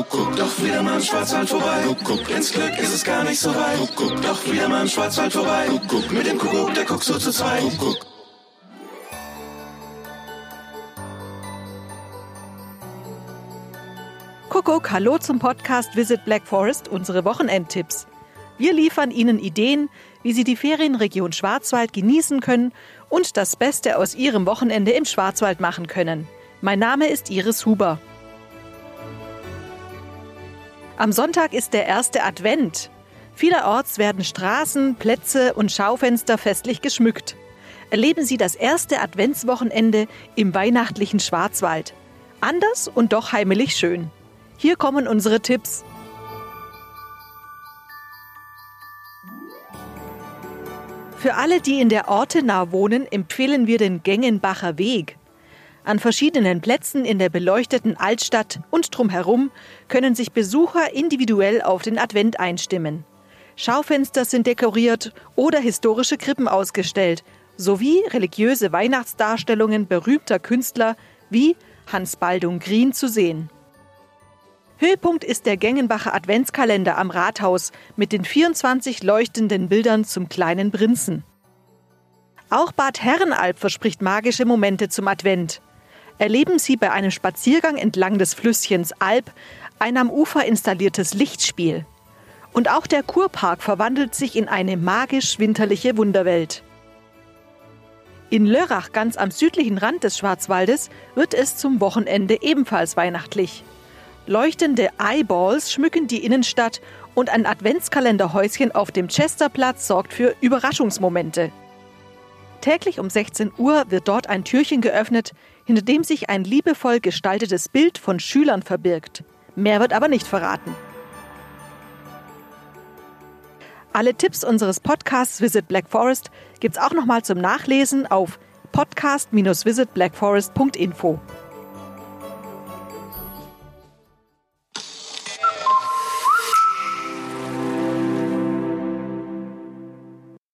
Kuckuck. Doch wieder mal im Schwarzwald vorbei. Kuckuck. Ins Glück ist es gar nicht so weit. Kuckuck. Doch wieder mal im Schwarzwald vorbei. Kuckuck. Mit dem Kuckuck, der guckt so zu zweit. Kuckuck. Kuckuck, hallo zum Podcast Visit Black Forest, unsere Wochenendtipps. Wir liefern Ihnen Ideen, wie Sie die Ferienregion Schwarzwald genießen können und das Beste aus Ihrem Wochenende im Schwarzwald machen können. Mein Name ist Iris Huber. Am Sonntag ist der erste Advent. Vielerorts werden Straßen, Plätze und Schaufenster festlich geschmückt. Erleben Sie das erste Adventswochenende im weihnachtlichen Schwarzwald. Anders und doch heimelig schön. Hier kommen unsere Tipps. Für alle, die in der Ortenau wohnen, empfehlen wir den Gengenbacher Weg. An verschiedenen Plätzen in der beleuchteten Altstadt und drumherum können sich Besucher individuell auf den Advent einstimmen. Schaufenster sind dekoriert oder historische Krippen ausgestellt, sowie religiöse Weihnachtsdarstellungen berühmter Künstler wie Hans Baldung Grien zu sehen. Höhepunkt ist der Gengenbacher Adventskalender am Rathaus mit den 24 leuchtenden Bildern zum kleinen Prinzen. Auch Bad Herrenalb verspricht magische Momente zum Advent. Erleben Sie bei einem Spaziergang entlang des Flüsschens Alb ein am Ufer installiertes Lichtspiel. Und auch der Kurpark verwandelt sich in eine magisch-winterliche Wunderwelt. In Lörrach, ganz am südlichen Rand des Schwarzwaldes, wird es zum Wochenende ebenfalls weihnachtlich. Leuchtende Eyeballs schmücken die Innenstadt und ein Adventskalenderhäuschen auf dem Chesterplatz sorgt für Überraschungsmomente. Täglich um 16 Uhr wird dort ein Türchen geöffnet, hinter dem sich ein liebevoll gestaltetes Bild von Schülern verbirgt. Mehr wird aber nicht verraten. Alle Tipps unseres Podcasts Visit Black Forest gibt's auch nochmal zum Nachlesen auf podcast-visitblackforest.info.